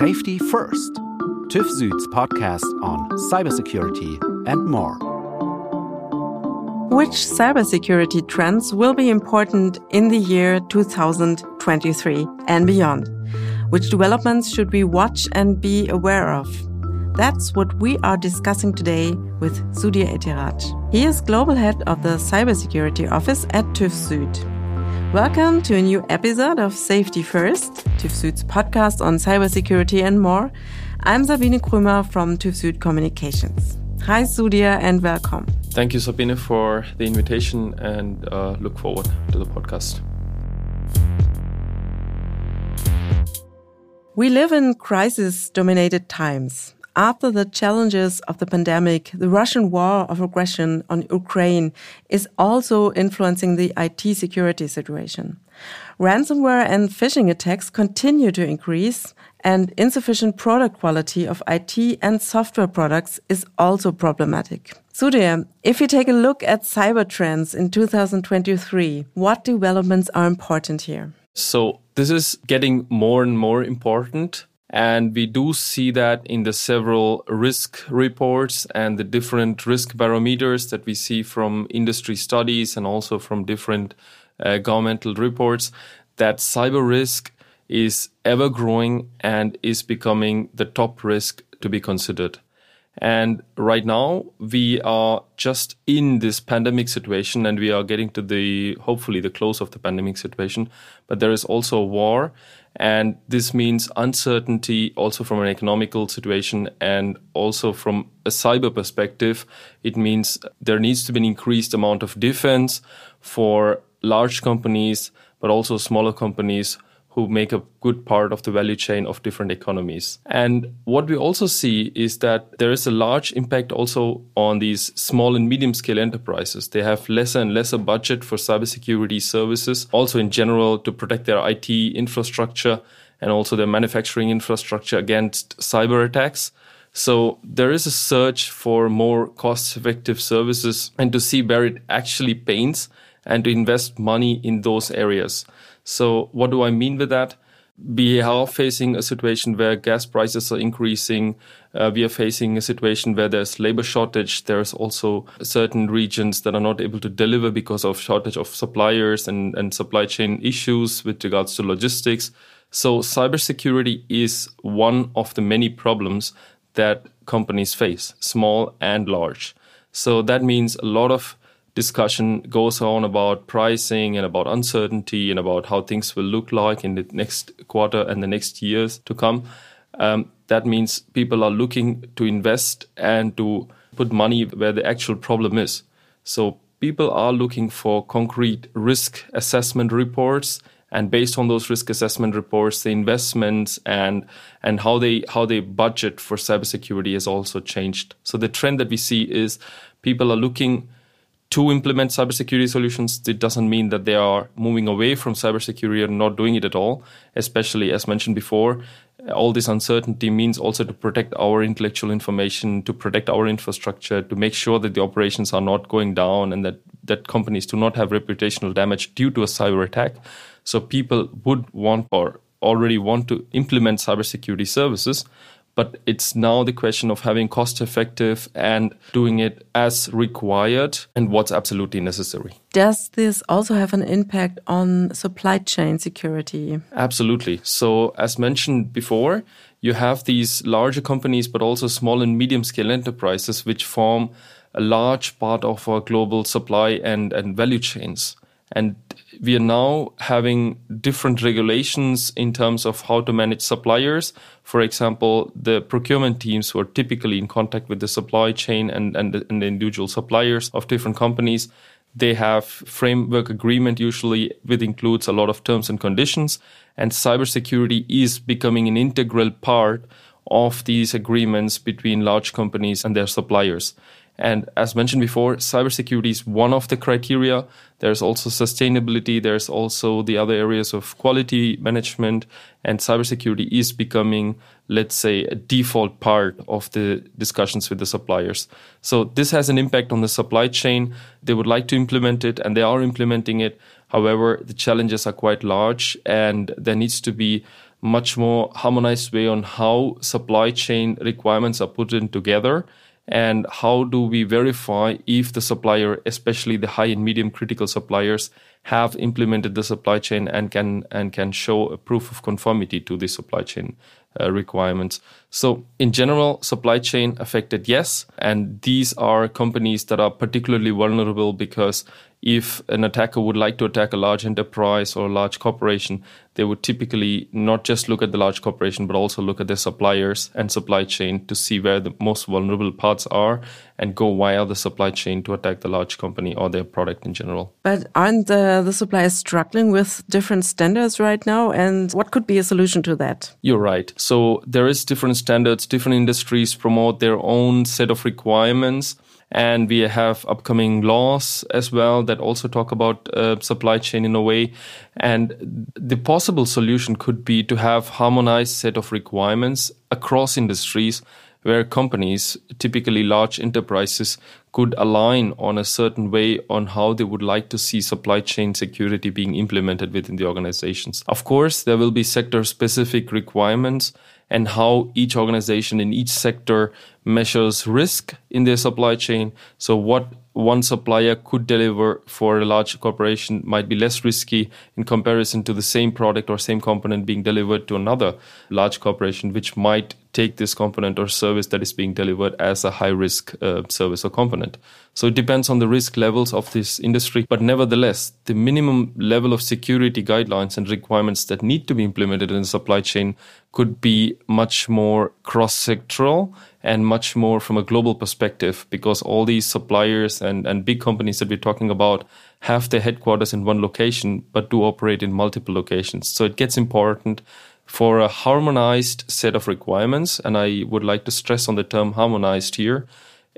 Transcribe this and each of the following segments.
Safety First, TÜV Süd's podcast on cybersecurity and more. Which cybersecurity trends will be important in the year 2023 and beyond? Which developments should we watch and be aware of? That's what we are discussing today with Sudhir Etiraj. He is Global Head of the Cybersecurity Office at TÜV Süd. Welcome to a new episode of Safety First, TÜV Süd's podcast on cybersecurity and more. I'm Sabine Krümer from TÜV Süd Communications. Hi, Sudhir, and welcome. Thank you, Sabine, for the invitation and uh, look forward to the podcast. We live in crisis dominated times. After the challenges of the pandemic, the Russian war of aggression on Ukraine is also influencing the IT security situation. Ransomware and phishing attacks continue to increase, and insufficient product quality of IT and software products is also problematic. Sudhir, if you take a look at cyber trends in 2023, what developments are important here? So, this is getting more and more important and we do see that in the several risk reports and the different risk barometers that we see from industry studies and also from different uh, governmental reports that cyber risk is ever growing and is becoming the top risk to be considered. And right now we are just in this pandemic situation and we are getting to the, hopefully the close of the pandemic situation. But there is also a war and this means uncertainty also from an economical situation and also from a cyber perspective. It means there needs to be an increased amount of defense for large companies, but also smaller companies who make a good part of the value chain of different economies. And what we also see is that there is a large impact also on these small and medium scale enterprises. They have lesser and lesser budget for cybersecurity services, also in general to protect their IT infrastructure and also their manufacturing infrastructure against cyber attacks. So there is a search for more cost effective services and to see where it actually pains and to invest money in those areas. So, what do I mean with that? We are facing a situation where gas prices are increasing. Uh, we are facing a situation where there's labor shortage. There's also certain regions that are not able to deliver because of shortage of suppliers and, and supply chain issues with regards to logistics. So cybersecurity is one of the many problems that companies face, small and large. So that means a lot of discussion goes on about pricing and about uncertainty and about how things will look like in the next quarter and the next years to come. Um, that means people are looking to invest and to put money where the actual problem is. So people are looking for concrete risk assessment reports and based on those risk assessment reports the investments and and how they how they budget for cybersecurity has also changed so the trend that we see is people are looking to implement cybersecurity solutions, it doesn't mean that they are moving away from cybersecurity or not doing it at all. Especially, as mentioned before, all this uncertainty means also to protect our intellectual information, to protect our infrastructure, to make sure that the operations are not going down and that, that companies do not have reputational damage due to a cyber attack. So people would want or already want to implement cybersecurity services, but it's now the question of having cost effective and doing it as required and what's absolutely necessary. Does this also have an impact on supply chain security? Absolutely. So, as mentioned before, you have these larger companies, but also small and medium scale enterprises, which form a large part of our global supply and, and value chains. And we are now having different regulations in terms of how to manage suppliers. For example, the procurement teams who are typically in contact with the supply chain and, and, the, and the individual suppliers of different companies, they have framework agreement usually which includes a lot of terms and conditions. And cybersecurity is becoming an integral part of these agreements between large companies and their suppliers. And as mentioned before, cybersecurity is one of the criteria. There's also sustainability. There's also the other areas of quality management. And cybersecurity is becoming, let's say, a default part of the discussions with the suppliers. So this has an impact on the supply chain. They would like to implement it and they are implementing it. However, the challenges are quite large and there needs to be much more harmonized way on how supply chain requirements are put in together and how do we verify if the supplier especially the high and medium critical suppliers have implemented the supply chain and can and can show a proof of conformity to the supply chain uh, requirements. So, in general, supply chain affected, yes. And these are companies that are particularly vulnerable because if an attacker would like to attack a large enterprise or a large corporation, they would typically not just look at the large corporation, but also look at their suppliers and supply chain to see where the most vulnerable parts are and go via the supply chain to attack the large company or their product in general. But aren't the, the suppliers struggling with different standards right now? And what could be a solution to that? You're right. So there is different standards, different industries promote their own set of requirements and we have upcoming laws as well that also talk about uh, supply chain in a way. And the possible solution could be to have harmonized set of requirements across industries where companies typically large enterprises could align on a certain way on how they would like to see supply chain security being implemented within the organizations. Of course there will be sector specific requirements and how each organization in each sector measures risk in their supply chain. So what one supplier could deliver for a large corporation might be less risky in comparison to the same product or same component being delivered to another large corporation, which might take this component or service that is being delivered as a high risk uh, service or component. So it depends on the risk levels of this industry. But nevertheless, the minimum level of security guidelines and requirements that need to be implemented in the supply chain could be much more cross sectoral and much more from a global perspective because all these suppliers and, and big companies that we're talking about have their headquarters in one location but do operate in multiple locations. So it gets important for a harmonized set of requirements. And I would like to stress on the term harmonized here,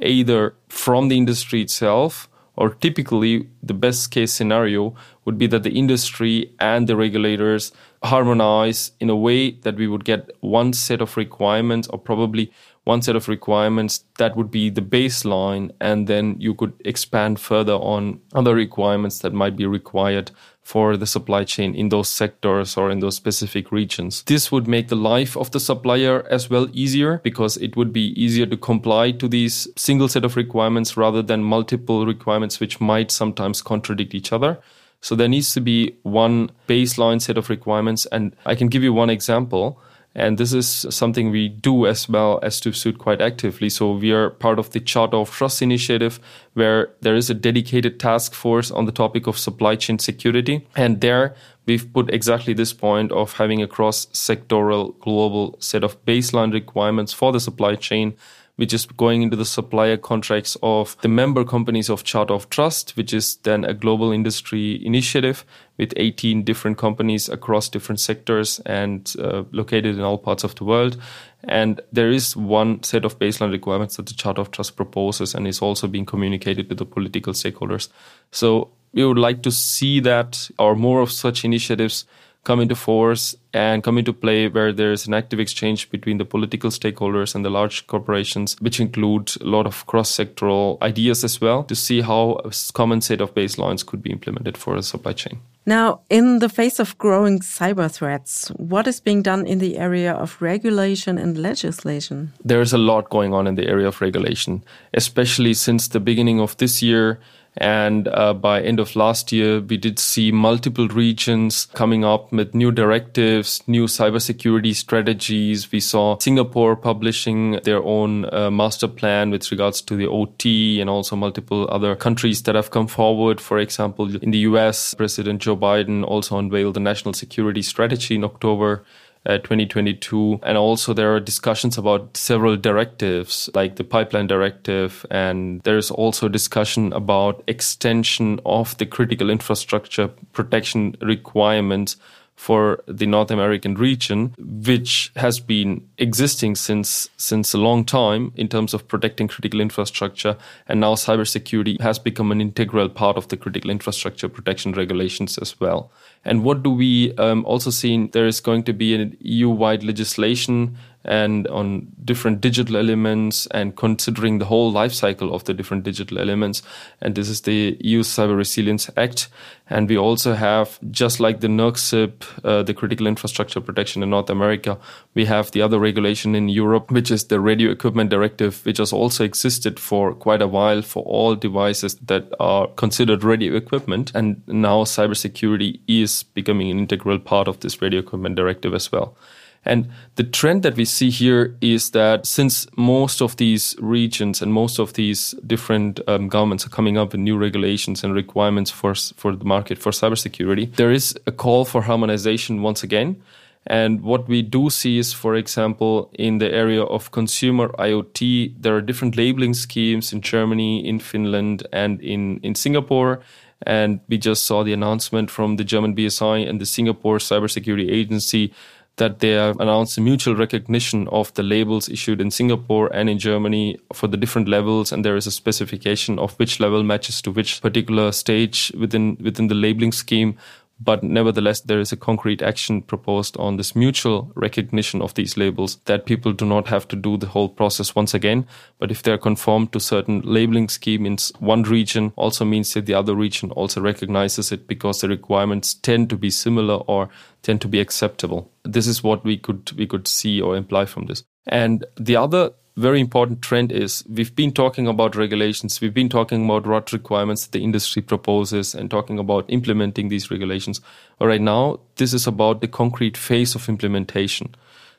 either from the industry itself or typically the best case scenario would be that the industry and the regulators harmonize in a way that we would get one set of requirements or probably one set of requirements that would be the baseline and then you could expand further on other requirements that might be required for the supply chain in those sectors or in those specific regions. This would make the life of the supplier as well easier because it would be easier to comply to these single set of requirements rather than multiple requirements which might sometimes contradict each other. So there needs to be one baseline set of requirements. And I can give you one example. And this is something we do as well as TÜV quite actively. So we are part of the Charter of Trust initiative, where there is a dedicated task force on the topic of supply chain security. And there we've put exactly this point of having a cross sectoral global set of baseline requirements for the supply chain which is going into the supplier contracts of the member companies of Charter of Trust, which is then a global industry initiative with 18 different companies across different sectors and uh, located in all parts of the world. And there is one set of baseline requirements that the Charter of Trust proposes and is also being communicated to the political stakeholders. So we would like to see that or more of such initiatives come into force and come into play where there's an active exchange between the political stakeholders and the large corporations, which include a lot of cross sectoral ideas as well to see how a common set of baselines could be implemented for a supply chain. Now, in the face of growing cyber threats, what is being done in the area of regulation and legislation? There's a lot going on in the area of regulation, especially since the beginning of this year and uh, by end of last year, we did see multiple regions coming up with new directives, new cybersecurity strategies. We saw Singapore publishing their own uh, master plan with regards to the OT and also multiple other countries that have come forward. For example, in the US, President Joe Biden also unveiled the national security strategy in October. Uh, 2022. And also there are discussions about several directives like the pipeline directive. And there's also discussion about extension of the critical infrastructure protection requirements for the North American region, which has been existing since since a long time in terms of protecting critical infrastructure, and now cybersecurity has become an integral part of the critical infrastructure protection regulations as well. And what do we um, also see? There is going to be an EU-wide legislation and on different digital elements and considering the whole life cycle of the different digital elements. And this is the EU Cyber Resilience Act. And we also have, just like the NERC uh, the critical infrastructure protection in North America, we have the other regulation in Europe, which is the Radio Equipment Directive, which has also existed for quite a while for all devices that are considered radio equipment. And now cybersecurity is becoming an integral part of this Radio Equipment Directive as well. And the trend that we see here is that since most of these regions and most of these different um, governments are coming up with new regulations and requirements for, for the market for cybersecurity, there is a call for harmonization once again. And what we do see is, for example, in the area of consumer IoT, there are different labeling schemes in Germany, in Finland, and in, in Singapore. And we just saw the announcement from the German BSI and the Singapore Cybersecurity Agency that they have announced a mutual recognition of the labels issued in Singapore and in Germany for the different levels, and there is a specification of which level matches to which particular stage within within the labeling scheme. But nevertheless, there is a concrete action proposed on this mutual recognition of these labels that people do not have to do the whole process once again. But if they're conformed to certain labeling scheme in one region, also means that the other region also recognizes it because the requirements tend to be similar or tend to be acceptable. This is what we could we could see or imply from this. And the other very important trend is we've been talking about regulations, we've been talking about what requirements the industry proposes and talking about implementing these regulations. But right now, this is about the concrete phase of implementation.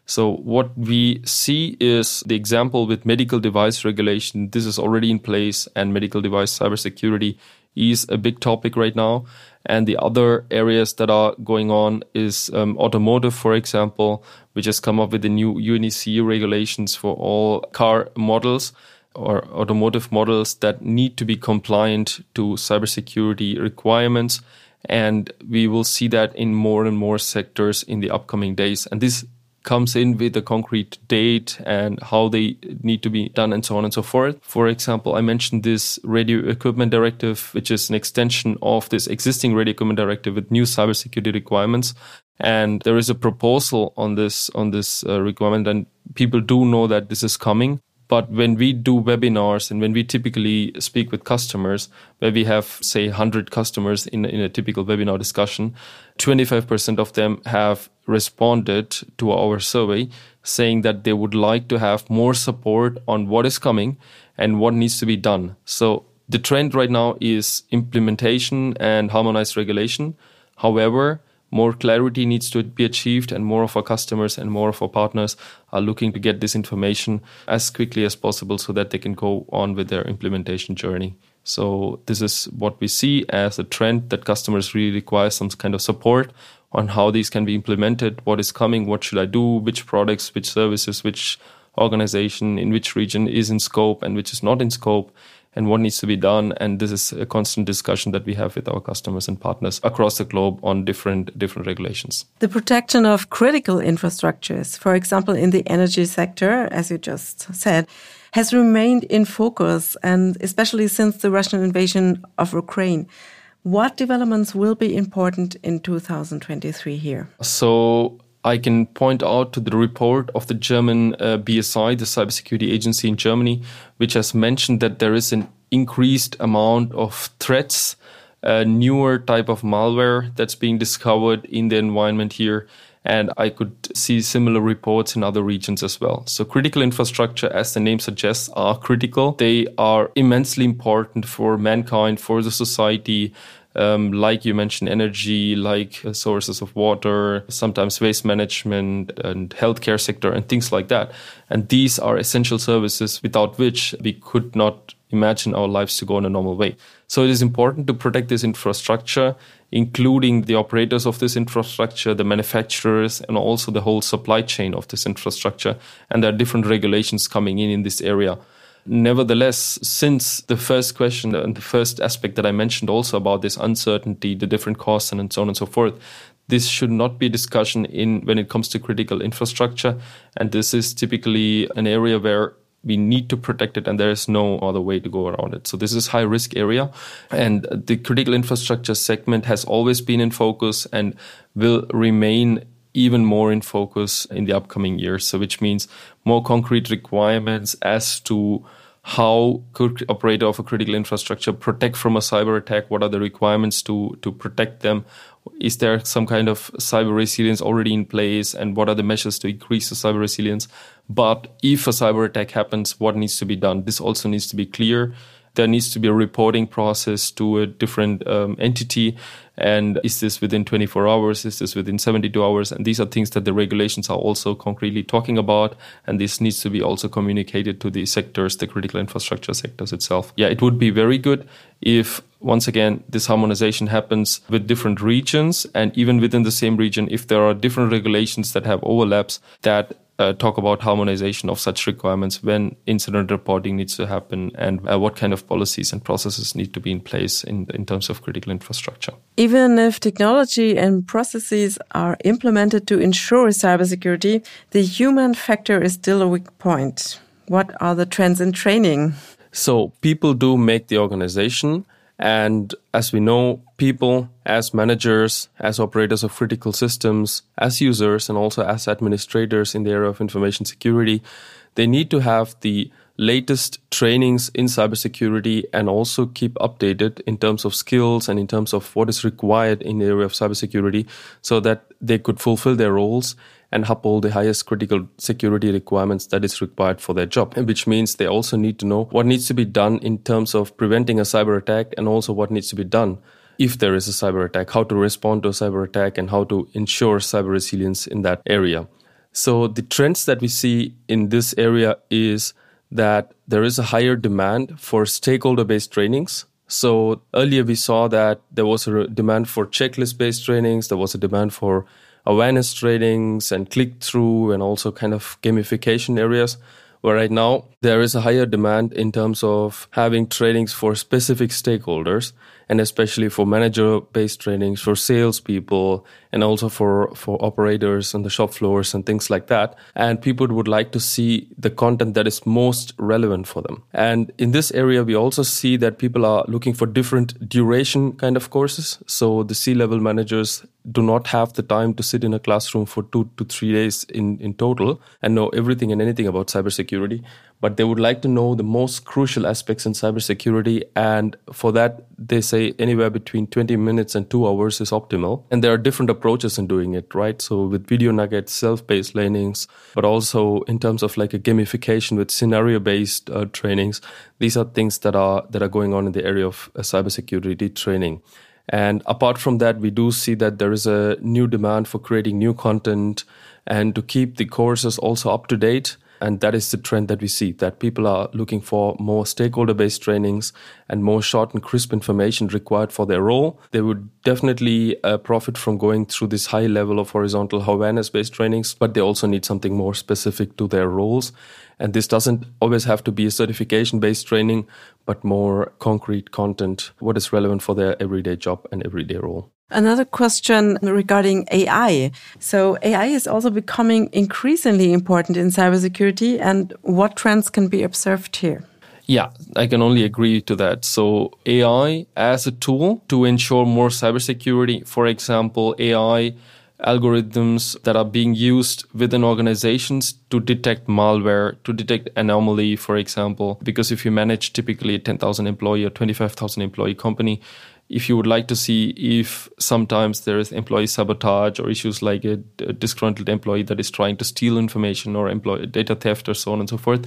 So what we see is the example with medical device regulation. This is already in place and medical device cybersecurity is a big topic right now. And the other areas that are going on is um, automotive, for example, which has come up with the new UNECE regulations for all car models or automotive models that need to be compliant to cybersecurity requirements. And we will see that in more and more sectors in the upcoming days. And this comes in with a concrete date and how they need to be done and so on and so forth. For example, I mentioned this radio equipment directive, which is an extension of this existing radio equipment directive with new cybersecurity requirements. And there is a proposal on this, on this uh, requirement and people do know that this is coming. But when we do webinars and when we typically speak with customers, where we have, say, 100 customers in, in a typical webinar discussion, 25% of them have responded to our survey saying that they would like to have more support on what is coming and what needs to be done. So the trend right now is implementation and harmonized regulation. However, more clarity needs to be achieved and more of our customers and more of our partners are looking to get this information as quickly as possible so that they can go on with their implementation journey. So this is what we see as a trend that customers really require some kind of support on how these can be implemented, what is coming, what should I do, which products, which services, which organization in which region is in scope and which is not in scope and what needs to be done. And this is a constant discussion that we have with our customers and partners across the globe on different different regulations. The protection of critical infrastructures, for example, in the energy sector, as you just said, has remained in focus, and especially since the Russian invasion of Ukraine. What developments will be important in 2023 here? So, I can point out to the report of the German uh, BSI, the cybersecurity agency in Germany, which has mentioned that there is an increased amount of threats, a newer type of malware that's being discovered in the environment here. And I could see similar reports in other regions as well. So critical infrastructure, as the name suggests, are critical. They are immensely important for mankind, for the society, um, like you mentioned, energy, like uh, sources of water, sometimes waste management and healthcare sector and things like that. And these are essential services without which we could not imagine our lives to go in a normal way. So it is important to protect this infrastructure, including the operators of this infrastructure, the manufacturers, and also the whole supply chain of this infrastructure. And there are different regulations coming in in this area. Nevertheless, since the first question and the first aspect that I mentioned also about this uncertainty, the different costs and so on and so forth, this should not be discussion in when it comes to critical infrastructure. And this is typically an area where we need to protect it and there is no other way to go around it. So this is high risk area and the critical infrastructure segment has always been in focus and will remain even more in focus in the upcoming years. So which means more concrete requirements as to how could operator of a critical infrastructure protect from a cyber attack? What are the requirements to to protect them? Is there some kind of cyber resilience already in place? And what are the measures to increase the cyber resilience? But if a cyber attack happens, what needs to be done? This also needs to be clear there needs to be a reporting process to a different um, entity. And is this within 24 hours? Is this within 72 hours? And these are things that the regulations are also concretely talking about. And this needs to be also communicated to the sectors, the critical infrastructure sectors itself. Yeah, it would be very good if once again this harmonization happens with different regions and even within the same region if there are different regulations that have overlaps that uh, talk about harmonization of such requirements when incident reporting needs to happen and uh, what kind of policies and processes need to be in place in, in terms of critical infrastructure. Even if technology and processes are implemented to ensure cybersecurity, the human factor is still a weak point. What are the trends in training? So, people do make the organization and as we know, people as managers, as operators of critical systems, as users, and also as administrators in the area of information security, they need to have the latest trainings in cybersecurity and also keep updated in terms of skills and in terms of what is required in the area of cybersecurity so that they could fulfill their roles and uphold the highest critical security requirements that is required for their job, which means they also need to know what needs to be done in terms of preventing a cyber attack and also what needs to be done if there is a cyber attack, how to respond to a cyber attack and how to ensure cyber resilience in that area. So the trends that we see in this area is that there is a higher demand for stakeholder based trainings. So earlier we saw that there was a demand for checklist based trainings, there was a demand for awareness trainings and click through and also kind of gamification areas. Where right now there is a higher demand in terms of having trainings for specific stakeholders and especially for manager based trainings for salespeople and also for, for operators on the shop floors and things like that. And people would like to see the content that is most relevant for them. And in this area, we also see that people are looking for different duration kind of courses. So the C level managers do not have the time to sit in a classroom for two to three days in, in total and know everything and anything about cybersecurity but they would like to know the most crucial aspects in cybersecurity. And for that, they say anywhere between 20 minutes and two hours is optimal. And there are different approaches in doing it, right? So with video nuggets, self-based learnings, but also in terms of like a gamification with scenario-based uh, trainings. These are things that are, that are going on in the area of uh, cybersecurity training. And apart from that, we do see that there is a new demand for creating new content and to keep the courses also up to date and that is the trend that we see that people are looking for more stakeholder based trainings and more short and crisp information required for their role. They would definitely uh, profit from going through this high level of horizontal awareness based trainings, but they also need something more specific to their roles. And this doesn't always have to be a certification based training, but more concrete content, what is relevant for their everyday job and everyday role. Another question regarding AI. So AI is also becoming increasingly important in cybersecurity and what trends can be observed here? Yeah, I can only agree to that. So AI as a tool to ensure more cybersecurity, for example, AI algorithms that are being used within organizations to detect malware, to detect anomaly, for example. Because if you manage typically a 10,000 employee or 25,000 employee company, if you would like to see if sometimes there is employee sabotage or issues like a, disgruntled employee that is trying to steal information or employee data theft or so on and so forth,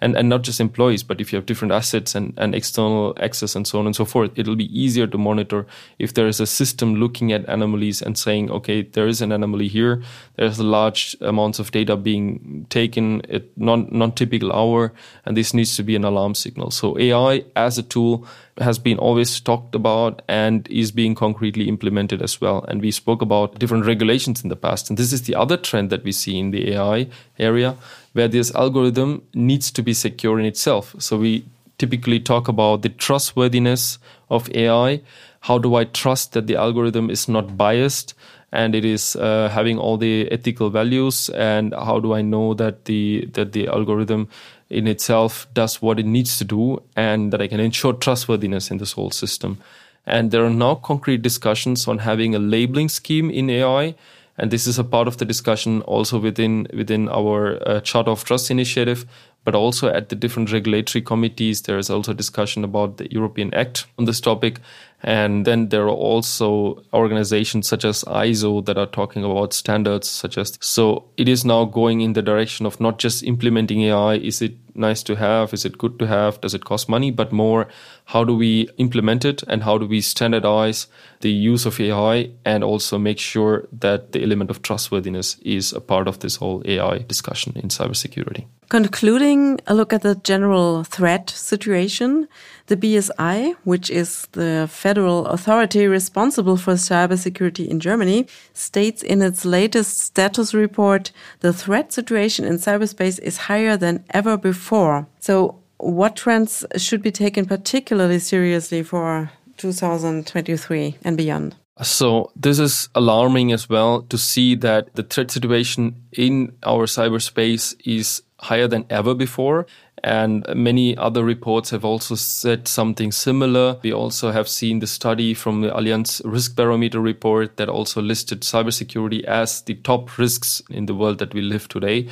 and, and not just employees, but if you have different assets and, and external access and so on and so forth, it'll be easier to monitor if there is a system looking at anomalies and saying, okay, there is an anomaly here. There's a large amounts of data being taken at non, non-typical hour, and this needs to be an alarm signal. So AI as a tool has been always talked about and is being concretely implemented as well. And we spoke about different regulations in the past. And this is the other trend that we see in the AI area where this algorithm needs to be secure in itself. So we typically talk about the trustworthiness of AI. How do I trust that the algorithm is not biased and it is uh, having all the ethical values? And how do I know that the that the algorithm in itself does what it needs to do and that I can ensure trustworthiness in this whole system. And there are now concrete discussions on having a labeling scheme in AI. And this is a part of the discussion also within within our uh, Charter of Trust initiative, but also at the different regulatory committees. There is also discussion about the European Act on this topic. And then there are also organizations such as ISO that are talking about standards such as so it is now going in the direction of not just implementing AI. Is it nice to have? Is it good to have? Does it cost money? But more, how do we implement it and how do we standardize the use of AI and also make sure that the element of trustworthiness is a part of this whole AI discussion in cybersecurity. Concluding a look at the general threat situation, the BSI, which is the federal authority responsible for cybersecurity in Germany, states in its latest status report the threat situation in cyberspace is higher than ever before. So, what trends should be taken particularly seriously for 2023 and beyond? So this is alarming as well to see that the threat situation in our cyberspace is higher than ever before. And many other reports have also said something similar. We also have seen the study from the Allianz Risk Barometer report that also listed cybersecurity as the top risks in the world that we live today.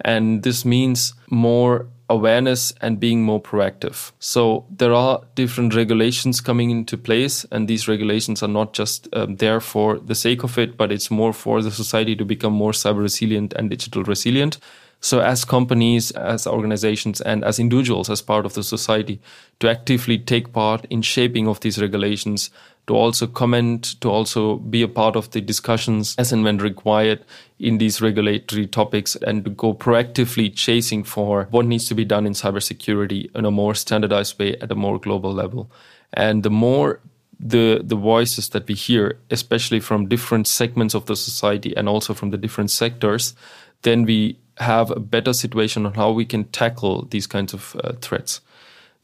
And this means more awareness and being more proactive. So there are different regulations coming into place, and these regulations are not just um, there for the sake of it, but it's more for the society to become more cyber resilient and digital resilient. So, as companies, as organizations, and as individuals, as part of the society, to actively take part in shaping of these regulations, to also comment, to also be a part of the discussions as and when required in these regulatory topics, and to go proactively chasing for what needs to be done in cybersecurity in a more standardized way at a more global level. And the more the the voices that we hear, especially from different segments of the society and also from the different sectors, then we have a better situation on how we can tackle these kinds of uh, threats.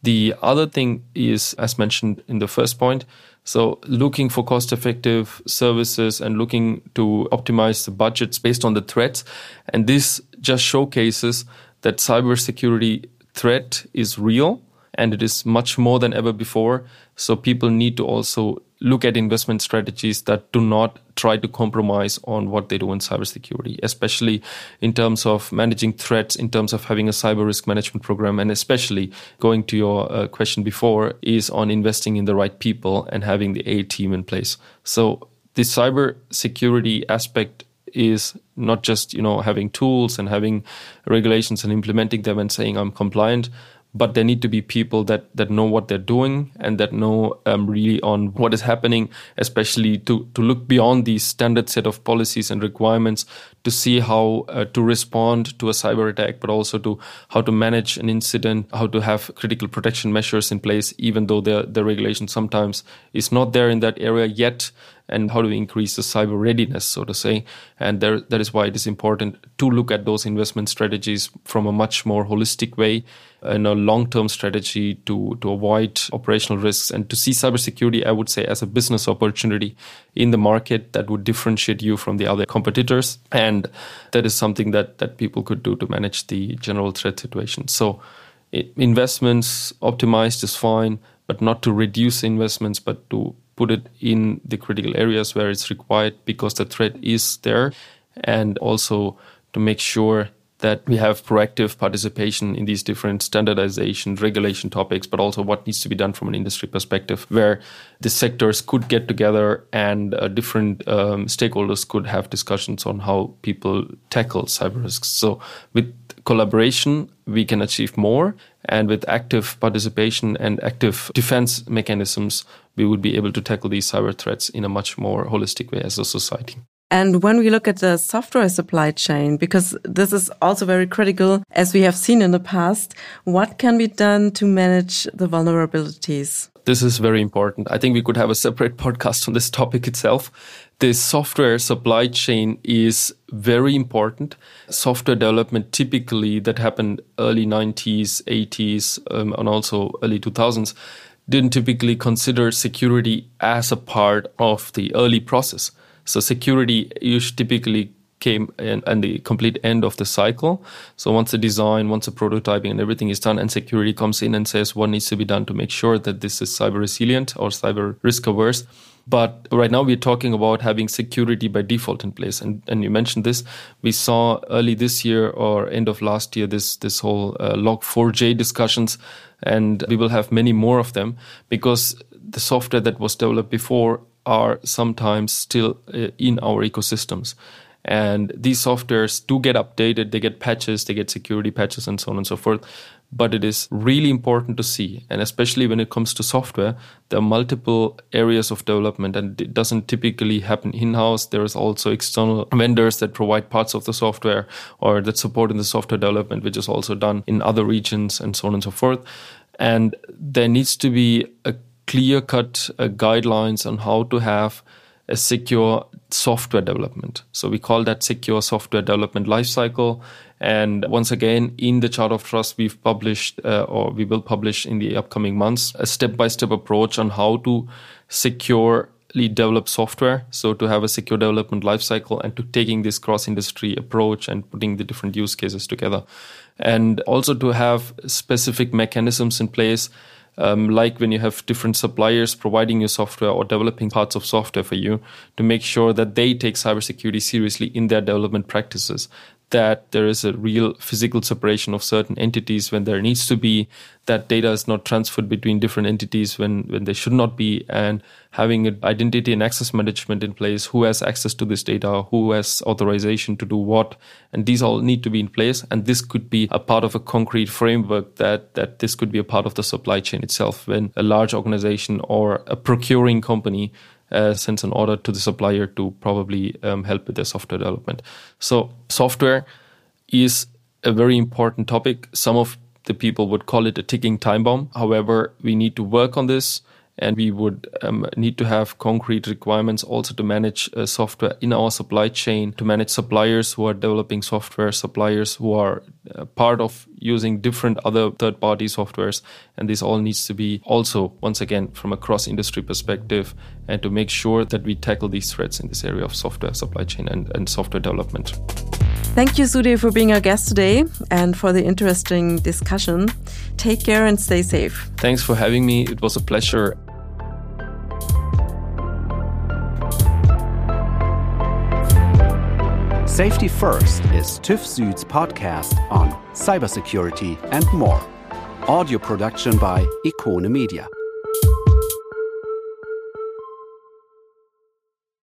The other thing is, as mentioned in the first point, so looking for cost effective services and looking to optimize the budgets based on the threats. And this just showcases that cybersecurity threat is real and it is much more than ever before. So people need to also look at investment strategies that do not try to compromise on what they do in cybersecurity, especially in terms of managing threats, in terms of having a cyber risk management program, and especially going to your uh, question before is on investing in the right people and having the A team in place. So the cyber security aspect is not just you know having tools and having regulations and implementing them and saying I'm compliant, but there need to be people that that know what they're doing and that know um, really on what is happening especially to to look beyond the standard set of policies and requirements to see how uh, to respond to a cyber attack but also to how to manage an incident how to have critical protection measures in place even though the the regulation sometimes is not there in that area yet and how do we increase the cyber readiness, so to say. And there, that is why it is important to look at those investment strategies from a much more holistic way and a long-term strategy to, to avoid operational risks and to see cybersecurity, I would say, as a business opportunity in the market that would differentiate you from the other competitors. And that is something that, that people could do to manage the general threat situation. So investments optimized is fine, but not to reduce investments, but to put it in the critical areas where it's required because the threat is there and also to make sure that we have proactive participation in these different standardization regulation topics but also what needs to be done from an industry perspective where the sectors could get together and uh, different um, stakeholders could have discussions on how people tackle cyber risks so with collaboration we can achieve more and with active participation and active defense mechanisms we would be able to tackle these cyber threats in a much more holistic way as a society. And when we look at the software supply chain, because this is also very critical, as we have seen in the past, what can be done to manage the vulnerabilities? This is very important. I think we could have a separate podcast on this topic itself. The software supply chain is very important. Software development typically that happened early 90s, 80s, um, and also early 2000s didn't typically consider security as a part of the early process. So security you typically came in, and the complete end of the cycle. So once the design, once the prototyping and everything is done, and security comes in and says what needs to be done to make sure that this is cyber resilient or cyber risk averse. But right now we're talking about having security by default in place. And, and you mentioned this. We saw early this year or end of last year this this whole uh, log4j discussions, and we will have many more of them because the software that was developed before are sometimes still uh, in our ecosystems. And these softwares do get updated, they get patches, they get security patches, and so on and so forth. But it is really important to see, and especially when it comes to software, there are multiple areas of development, and it doesn't typically happen in house. There is also external vendors that provide parts of the software or that support in the software development, which is also done in other regions, and so on and so forth. And there needs to be a clear cut uh, guidelines on how to have a secure software development. So we call that secure software development lifecycle. And once again, in the Charter of Trust, we've published uh, or we will publish in the upcoming months a step by step approach on how to securely develop software. So to have a secure development lifecycle and to taking this cross industry approach and putting the different use cases together. And also to have specific mechanisms in place um, like when you have different suppliers providing you software or developing parts of software for you to make sure that they take cybersecurity seriously in their development practices that there is a real physical separation of certain entities when there needs to be, that data is not transferred between different entities when, when they should not be, and having an identity and access management in place, who has access to this data, who has authorization to do what, and these all need to be in place. And this could be a part of a concrete framework that, that this could be a part of the supply chain itself when a large organization or a procuring company uh, sends an order to the supplier to probably um, help with their software development. So, software is a very important topic. Some of the people would call it a ticking time bomb. However, we need to work on this and we would um, need to have concrete requirements also to manage uh, software in our supply chain, to manage suppliers who are developing software, suppliers who are uh, part of using different other third party softwares. And this all needs to be also, once again, from a cross industry perspective, and to make sure that we tackle these threats in this area of software supply chain and, and software development. Thank you, Sudhir, for being our guest today and for the interesting discussion. Take care and stay safe. Thanks for having me. It was a pleasure. Safety First is TÜV Süd's podcast on cybersecurity and more. Audio production by Ikone Media.